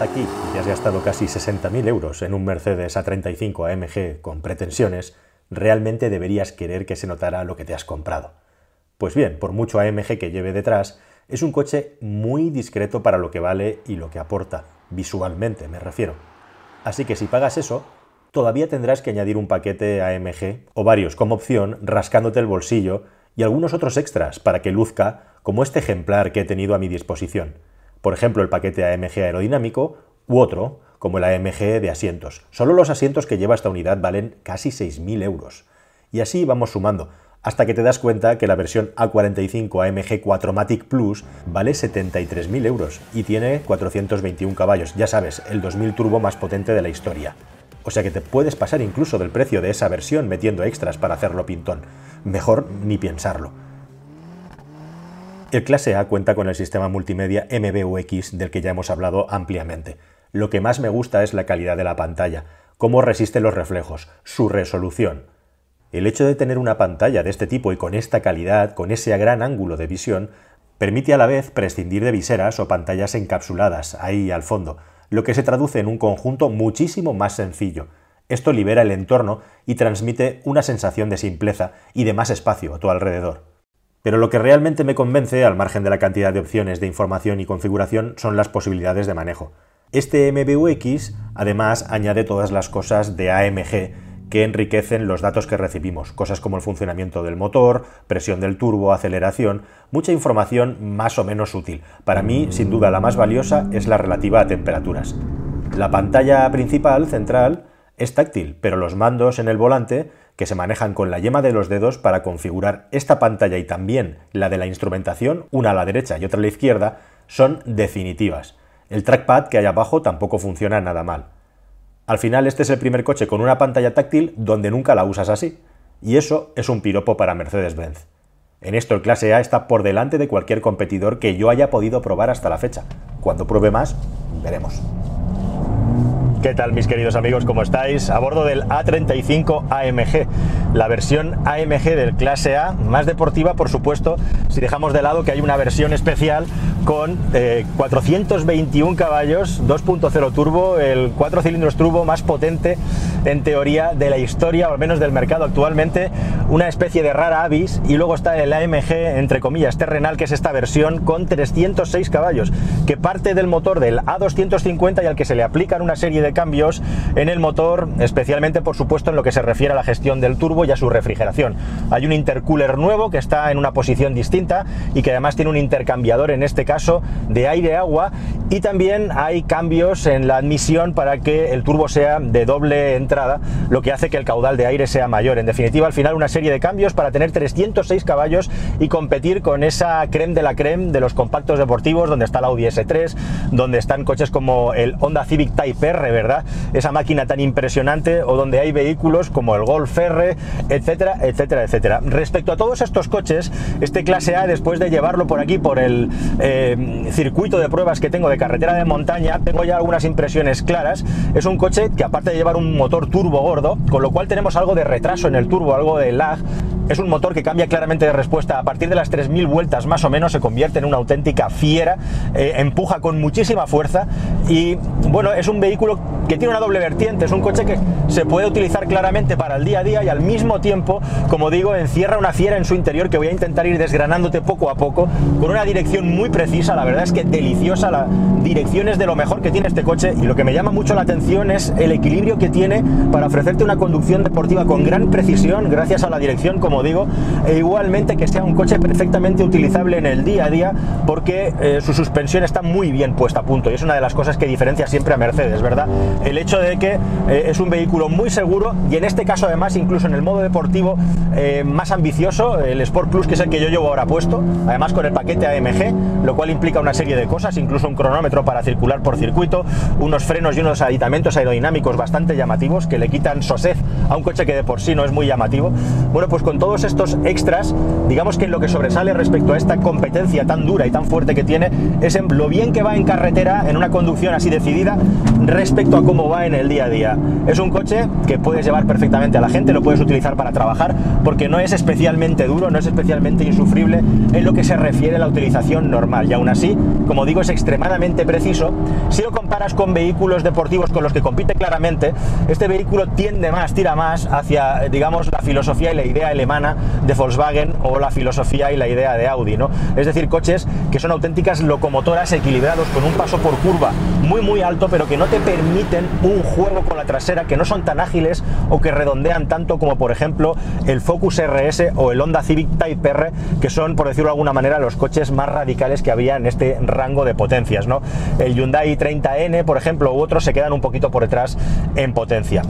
aquí y has gastado casi 60.000 euros en un Mercedes A35 AMG con pretensiones, realmente deberías querer que se notara lo que te has comprado. Pues bien, por mucho AMG que lleve detrás, es un coche muy discreto para lo que vale y lo que aporta, visualmente me refiero. Así que si pagas eso, todavía tendrás que añadir un paquete AMG o varios como opción, rascándote el bolsillo y algunos otros extras para que luzca como este ejemplar que he tenido a mi disposición. Por ejemplo, el paquete AMG aerodinámico u otro, como el AMG de asientos. Solo los asientos que lleva esta unidad valen casi 6.000 euros. Y así vamos sumando, hasta que te das cuenta que la versión A45 AMG 4matic Plus vale 73.000 euros y tiene 421 caballos, ya sabes, el 2000 turbo más potente de la historia. O sea que te puedes pasar incluso del precio de esa versión metiendo extras para hacerlo pintón. Mejor ni pensarlo. El clase A cuenta con el sistema multimedia MBUX del que ya hemos hablado ampliamente. Lo que más me gusta es la calidad de la pantalla, cómo resiste los reflejos, su resolución. El hecho de tener una pantalla de este tipo y con esta calidad, con ese gran ángulo de visión, permite a la vez prescindir de viseras o pantallas encapsuladas ahí al fondo, lo que se traduce en un conjunto muchísimo más sencillo. Esto libera el entorno y transmite una sensación de simpleza y de más espacio a tu alrededor. Pero lo que realmente me convence, al margen de la cantidad de opciones de información y configuración, son las posibilidades de manejo. Este MBUX además añade todas las cosas de AMG que enriquecen los datos que recibimos, cosas como el funcionamiento del motor, presión del turbo, aceleración, mucha información más o menos útil. Para mí, sin duda, la más valiosa es la relativa a temperaturas. La pantalla principal, central, es táctil, pero los mandos en el volante, que se manejan con la yema de los dedos para configurar esta pantalla y también la de la instrumentación, una a la derecha y otra a la izquierda, son definitivas. El trackpad que hay abajo tampoco funciona nada mal. Al final este es el primer coche con una pantalla táctil donde nunca la usas así. Y eso es un piropo para Mercedes-Benz. En esto el clase A está por delante de cualquier competidor que yo haya podido probar hasta la fecha. Cuando pruebe más, veremos. ¿Qué tal mis queridos amigos? ¿Cómo estáis? A bordo del A35 AMG, la versión AMG del clase A, más deportiva por supuesto, si dejamos de lado que hay una versión especial con 421 eh, caballos, 2.0 turbo, el 4 cilindros turbo más potente en teoría de la historia, o al menos del mercado actualmente, una especie de rara avis, y luego está el AMG, entre comillas, terrenal, que es esta versión con 306 caballos, que parte del motor del A250 y al que se le aplican una serie de cambios en el motor, especialmente por supuesto en lo que se refiere a la gestión del turbo y a su refrigeración. Hay un intercooler nuevo que está en una posición distinta y que además tiene un intercambiador en este caso de aire-agua y también hay cambios en la admisión para que el turbo sea de doble entrada, lo que hace que el caudal de aire sea mayor. En definitiva, al final una serie de cambios para tener 306 caballos y competir con esa creme de la creme de los compactos deportivos, donde está la Audi S3, donde están coches como el Honda Civic Type R, ¿verdad? Esa máquina tan impresionante o donde hay vehículos como el Golf R, etcétera, etcétera, etcétera. Respecto a todos estos coches, este clase A, después de llevarlo por aquí, por el eh, circuito de pruebas que tengo de carretera de montaña, tengo ya algunas impresiones claras. Es un coche que aparte de llevar un motor turbo gordo, con lo cual tenemos algo de retraso en el turbo, algo de lag, es un motor que cambia claramente de respuesta. A partir de las 3.000 vueltas más o menos se convierte en una auténtica fiera, eh, empuja con muchísima fuerza y bueno, es un vehículo que tiene una doble vertiente, es un coche que se puede utilizar claramente para el día a día y al mismo tiempo, como digo, encierra una fiera en su interior que voy a intentar ir desgranándote poco a poco, con una dirección muy precisa, la verdad es que deliciosa, la dirección es de lo mejor que tiene este coche y lo que me llama mucho la atención es el equilibrio que tiene para ofrecerte una conducción deportiva con gran precisión, gracias a la dirección, como digo, e igualmente que sea un coche perfectamente utilizable en el día a día porque eh, su suspensión está muy bien puesta a punto y es una de las cosas que diferencia siempre a Mercedes, ¿verdad? el hecho de que eh, es un vehículo muy seguro y en este caso además incluso en el modo deportivo eh, más ambicioso, el Sport Plus que es el que yo llevo ahora puesto, además con el paquete AMG, lo cual implica una serie de cosas, incluso un cronómetro para circular por circuito, unos frenos y unos aditamentos aerodinámicos bastante llamativos que le quitan sosez a un coche que de por sí no es muy llamativo. Bueno, pues con todo todos estos extras, digamos que lo que sobresale respecto a esta competencia tan dura y tan fuerte que tiene es en lo bien que va en carretera, en una conducción así decidida, respecto a cómo va en el día a día. Es un coche que puedes llevar perfectamente a la gente, lo puedes utilizar para trabajar, porque no es especialmente duro, no es especialmente insufrible en lo que se refiere a la utilización normal. Y aún así, como digo, es extremadamente preciso. Si lo comparas con vehículos deportivos con los que compite claramente, este vehículo tiende más, tira más hacia, digamos, la filosofía la idea alemana de Volkswagen o la filosofía y la idea de Audi, ¿no? Es decir, coches que son auténticas locomotoras equilibrados con un paso por curva muy muy alto, pero que no te permiten un juego con la trasera, que no son tan ágiles o que redondean tanto como por ejemplo el Focus RS o el Honda Civic Type R, que son, por decirlo de alguna manera, los coches más radicales que había en este rango de potencias, ¿no? El Hyundai 30N, por ejemplo, u otros se quedan un poquito por detrás en potencia.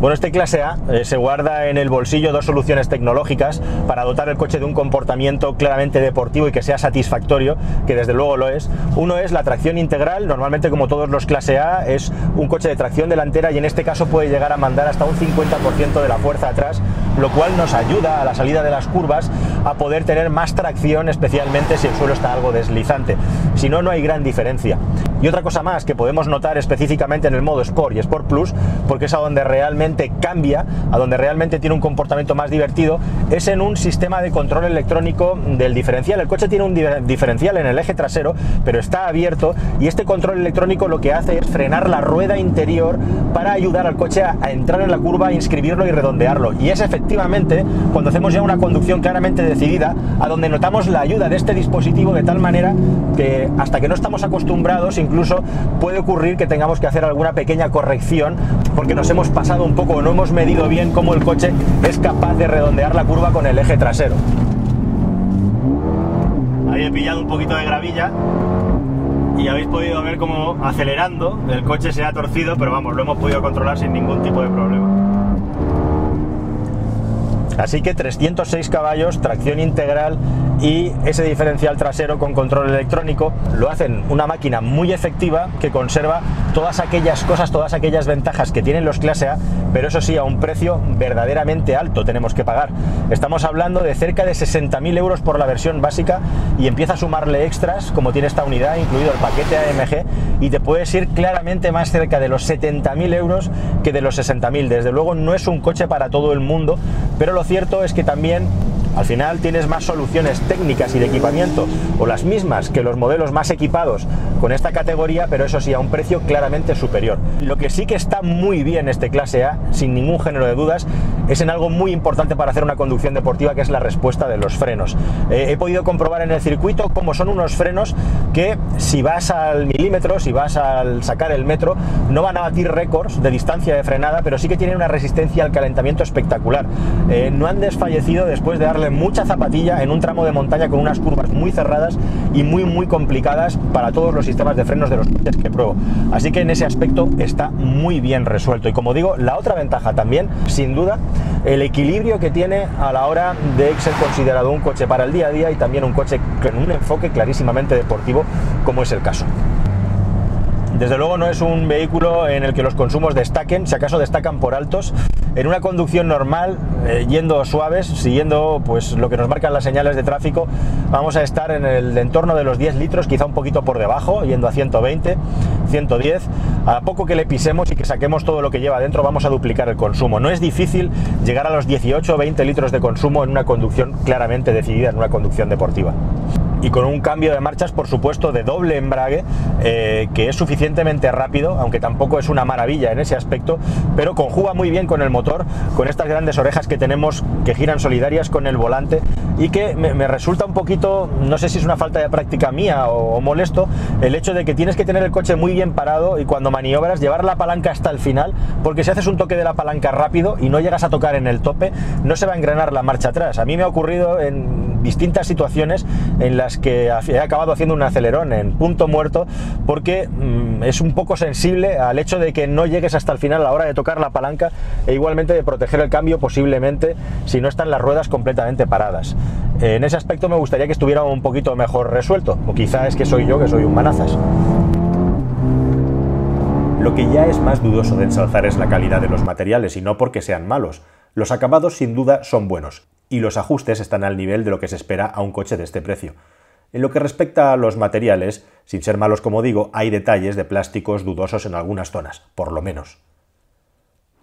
Bueno, este clase A eh, se guarda en el bolsillo dos soluciones tecnológicas para dotar el coche de un comportamiento claramente deportivo y que sea satisfactorio, que desde luego lo es. Uno es la tracción integral, normalmente como todos los clase A es un coche de tracción delantera y en este caso puede llegar a mandar hasta un 50% de la fuerza atrás, lo cual nos ayuda a la salida de las curvas a poder tener más tracción, especialmente si el suelo está algo deslizante. Si no, no hay gran diferencia. Y otra cosa más que podemos notar específicamente en el modo Sport y Sport Plus, porque es a donde realmente cambia, a donde realmente tiene un comportamiento más divertido, es en un sistema de control electrónico del diferencial. El coche tiene un diferencial en el eje trasero, pero está abierto y este control electrónico lo que hace es frenar la rueda interior para ayudar al coche a, entrar en la curva, inscribirlo y redondearlo. Y es efectivamente cuando hacemos ya una conducción claramente decidida, a donde notamos la ayuda de este dispositivo de tal manera que hasta que no estamos acostumbrados, incluso puede ocurrir que tengamos que hacer alguna pequeña corrección porque nos hemos pasado un poco o no hemos medido bien cómo el coche es capaz de redondear la curva con el eje trasero. Ahí he pillado un poquito de gravilla y habéis podido ver cómo acelerando el coche se ha torcido, pero vamos, lo hemos podido controlar sin ningún tipo de problema. Así que 306 caballos, tracción integral y ese diferencial trasero con control electrónico lo hacen una máquina muy efectiva que conserva todas aquellas cosas, todas aquellas ventajas que tienen los clase A, pero eso sí, a un precio verdaderamente alto tenemos que pagar. Estamos hablando de cerca de 60.000 euros por la versión básica y empieza a sumarle extras, como tiene esta unidad, incluido el paquete AMG, y te puedes ir claramente más cerca de los 70.000 euros que de los 60.000. Desde luego no es un coche para todo el mundo, pero lo cierto es que también al final tienes más soluciones técnicas y de equipamiento o las mismas que los modelos más equipados con esta categoría, pero eso sí, a un precio claramente superior. Lo que sí que está muy bien este clase A, sin ningún género de dudas, es en algo muy importante para hacer una conducción deportiva, que es la respuesta de los frenos. Eh, he podido comprobar en el circuito cómo son unos frenos que si vas al milímetro, si vas al sacar el metro, no van a batir récords de distancia de frenada, pero sí que tienen una resistencia al calentamiento espectacular. Eh, no han desfallecido después de darle mucha zapatilla en un tramo de montaña con unas curvas muy cerradas y muy muy complicadas para todos los sistemas de frenos de los coches que pruebo. Así que en ese aspecto está muy bien resuelto. Y como digo, la otra ventaja también, sin duda, el equilibrio que tiene a la hora de ser considerado un coche para el día a día y también un coche con un enfoque clarísimamente deportivo, como es el caso. Desde luego no es un vehículo en el que los consumos destaquen, si acaso destacan por altos. En una conducción normal, eh, yendo suaves, siguiendo pues lo que nos marcan las señales de tráfico, vamos a estar en el entorno de los 10 litros, quizá un poquito por debajo, yendo a 120, 110. A poco que le pisemos y que saquemos todo lo que lleva dentro, vamos a duplicar el consumo. No es difícil llegar a los 18 o 20 litros de consumo en una conducción claramente decidida, en una conducción deportiva y con un cambio de marchas, por supuesto, de doble embrague, eh, que es suficientemente rápido, aunque tampoco es una maravilla en ese aspecto, pero conjuga muy bien con el motor, con estas grandes orejas que tenemos que giran solidarias con el volante y que me, resulta un poquito, no sé si es una falta de práctica mía o, molesto, el hecho de que tienes que tener el coche muy bien parado y cuando maniobras llevar la palanca hasta el final, porque si haces un toque de la palanca rápido y no llegas a tocar en el tope, no se va a engrenar la marcha atrás. A mí me ha ocurrido en distintas situaciones en las que he acabado haciendo un acelerón en punto muerto porque mm, es un poco sensible al hecho de que no llegues hasta el final a la hora de tocar la palanca e igualmente de proteger el cambio posiblemente si no están las ruedas completamente paradas. En ese aspecto me gustaría que estuviera un poquito mejor resuelto, o quizá es que soy yo que soy un manazas. Lo que ya es más dudoso de ensalzar es la calidad de los materiales y no porque sean malos. Los acabados sin duda son buenos y los ajustes están al nivel de lo que se espera a un coche de este precio. En lo que respecta a los materiales, sin ser malos como digo, hay detalles de plásticos dudosos en algunas zonas, por lo menos.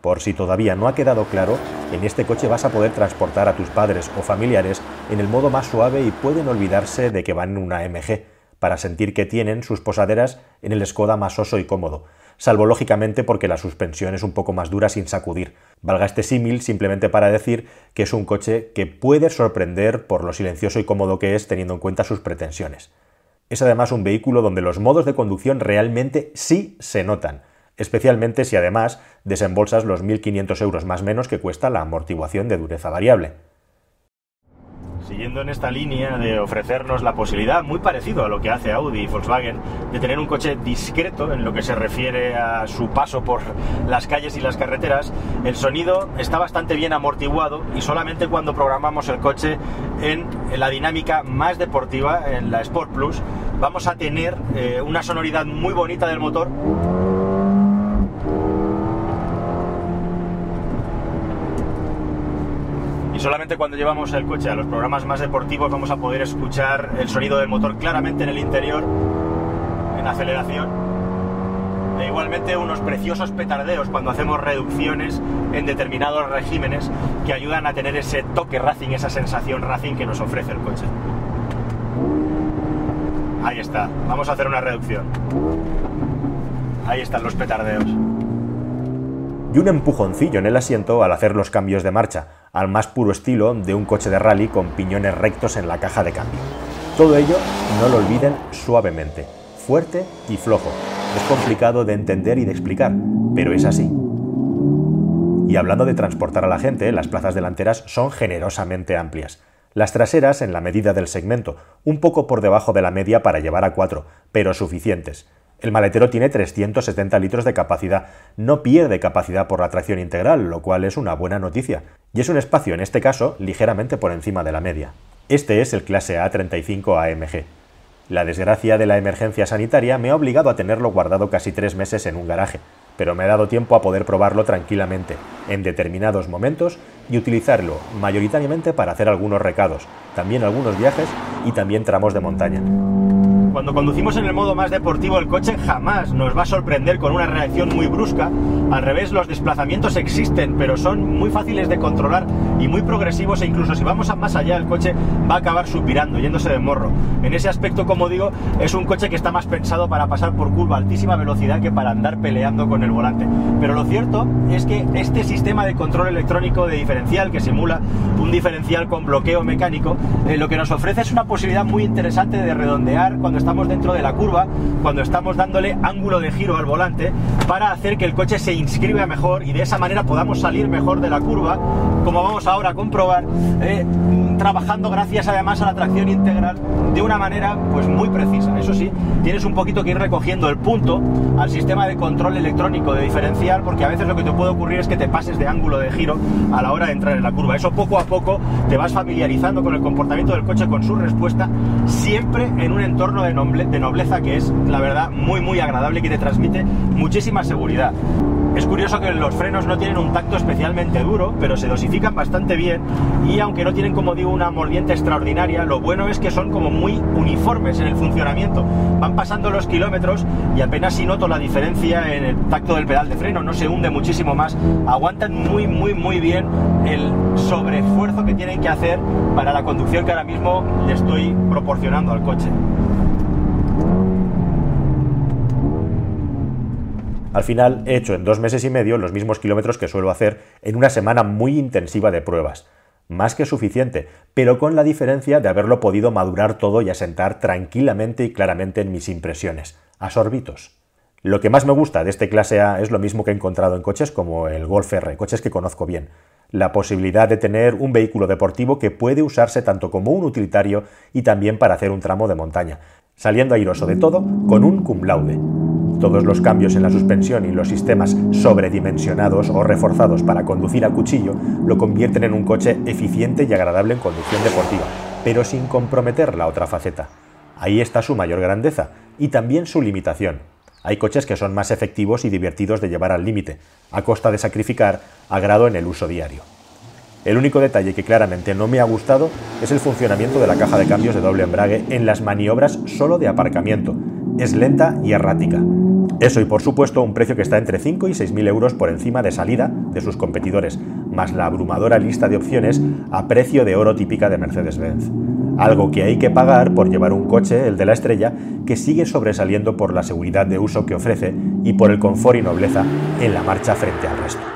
Por si todavía no ha quedado claro, en este coche vas a poder transportar a tus padres o familiares en el modo más suave y pueden olvidarse de que van en una MG, para sentir que tienen sus posaderas en el Skoda más oso y cómodo, salvo lógicamente porque la suspensión es un poco más dura sin sacudir. Valga este símil simplemente para decir que es un coche que puede sorprender por lo silencioso y cómodo que es teniendo en cuenta sus pretensiones. Es además un vehículo donde los modos de conducción realmente sí se notan, especialmente si además desembolsas los 1.500 euros más menos que cuesta la amortiguación de dureza variable. Siguiendo en esta línea de ofrecernos la posibilidad, muy parecido a lo que hace Audi y Volkswagen, de tener un coche discreto en lo que se refiere a su paso por las calles y las carreteras, el sonido está bastante bien amortiguado y solamente cuando programamos el coche en la dinámica más deportiva, en la Sport Plus, vamos a tener eh, una sonoridad muy bonita del motor solamente cuando llevamos el coche a los programas más deportivos vamos a poder escuchar el sonido del motor claramente en el interior, en aceleración. E igualmente unos preciosos petardeos cuando hacemos reducciones en determinados regímenes que ayudan a tener ese toque racing, esa sensación racing que nos ofrece el coche. Ahí está, vamos a hacer una reducción. Ahí están los petardeos y un empujoncillo en el asiento al hacer los cambios de marcha, al más puro estilo de un coche de rally con piñones rectos en la caja de cambio. Todo ello, no lo olviden, suavemente, fuerte y flojo. Es complicado de entender y de explicar, pero es así. Y hablando de transportar a la gente, las plazas delanteras son generosamente amplias. Las traseras en la medida del segmento, un poco por debajo de la media para llevar a cuatro, pero suficientes. El maletero tiene 370 litros de capacidad, no pierde capacidad por la tracción integral, lo cual es una buena noticia, y es un espacio, en este caso, ligeramente por encima de la media. Este es el clase A35 AMG. La desgracia de la emergencia sanitaria me ha obligado a tenerlo guardado casi tres meses en un garaje, pero me ha dado tiempo a poder probarlo tranquilamente, en determinados momentos, y utilizarlo mayoritariamente para hacer algunos recados, también algunos viajes y también tramos de montaña. Cuando conducimos en el modo más deportivo el coche jamás nos va a sorprender con una reacción muy brusca. Al revés, los desplazamientos existen, pero son muy fáciles de controlar y muy progresivos e incluso si vamos a más allá el coche va a acabar suspirando, yéndose de morro. En ese aspecto, como digo, es un coche que está más pensado para pasar por curva a altísima velocidad que para andar peleando con el volante. Pero lo cierto es que este sistema de control electrónico de diferencial que simula un diferencial con bloqueo mecánico, eh, lo que nos ofrece es una posibilidad muy interesante de redondear cuando estamos dentro de la curva, cuando estamos dándole ángulo de giro al volante para hacer que el coche se inscriba mejor y de esa manera podamos salir mejor de la curva, como vamos ahora a comprobar, eh, trabajando gracias además a la tracción integral de una manera pues muy precisa. Eso sí, tienes un poquito que ir recogiendo el punto al sistema de control electrónico de diferencial porque a veces lo que te puede ocurrir es que te pases de ángulo de giro a la hora de entrar en la curva. Eso poco a poco te vas familiarizando con el comportamiento del coche, con su respuesta, siempre en un entorno de nobleza que es, la verdad, muy, muy agradable y que te transmite muchísima seguridad. Es curioso que los frenos no tienen un tacto especialmente duro, pero se dosifican bastante bien y aunque no tienen, como digo, una mordiente extraordinaria, lo bueno es que son como muy uniformes en el funcionamiento. Van pasando los kilómetros y apenas si noto la diferencia en el tacto del pedal de freno, no se hunde muchísimo más. Aguantan muy, muy, muy bien el sobreesfuerzo que tienen que hacer para la conducción que ahora mismo le estoy proporcionando al coche. Al final he hecho en dos meses y medio los mismos kilómetros que suelo hacer en una semana muy intensiva de pruebas. Más que suficiente, pero con la diferencia de haberlo podido madurar todo y asentar tranquilamente y claramente en mis impresiones, a sorbitos. Lo que más me gusta de este clase A es lo mismo que he encontrado en coches como el Golf R, coches que conozco bien. La posibilidad de tener un vehículo deportivo que puede usarse tanto como un utilitario y también para hacer un tramo de montaña, saliendo airoso de todo con un cum laude. Todos los cambios en la suspensión y los sistemas sobredimensionados o reforzados para conducir a cuchillo lo convierten en un coche eficiente y agradable en conducción deportiva, pero sin comprometer la otra faceta. Ahí está su mayor grandeza y también su limitación. Hay coches que son más efectivos y divertidos de llevar al límite, a costa de sacrificar agrado en el uso diario. El único detalle que claramente no me ha gustado es el funcionamiento de la caja de cambios de doble embrague en las maniobras solo de aparcamiento. Es lenta y errática. Eso y por supuesto un precio que está entre 5 y 6 mil euros por encima de salida de sus competidores, más la abrumadora lista de opciones a precio de oro típica de Mercedes-Benz. Algo que hay que pagar por llevar un coche, el de la estrella, que sigue sobresaliendo por la seguridad de uso que ofrece y por el confort y nobleza en la marcha frente al resto.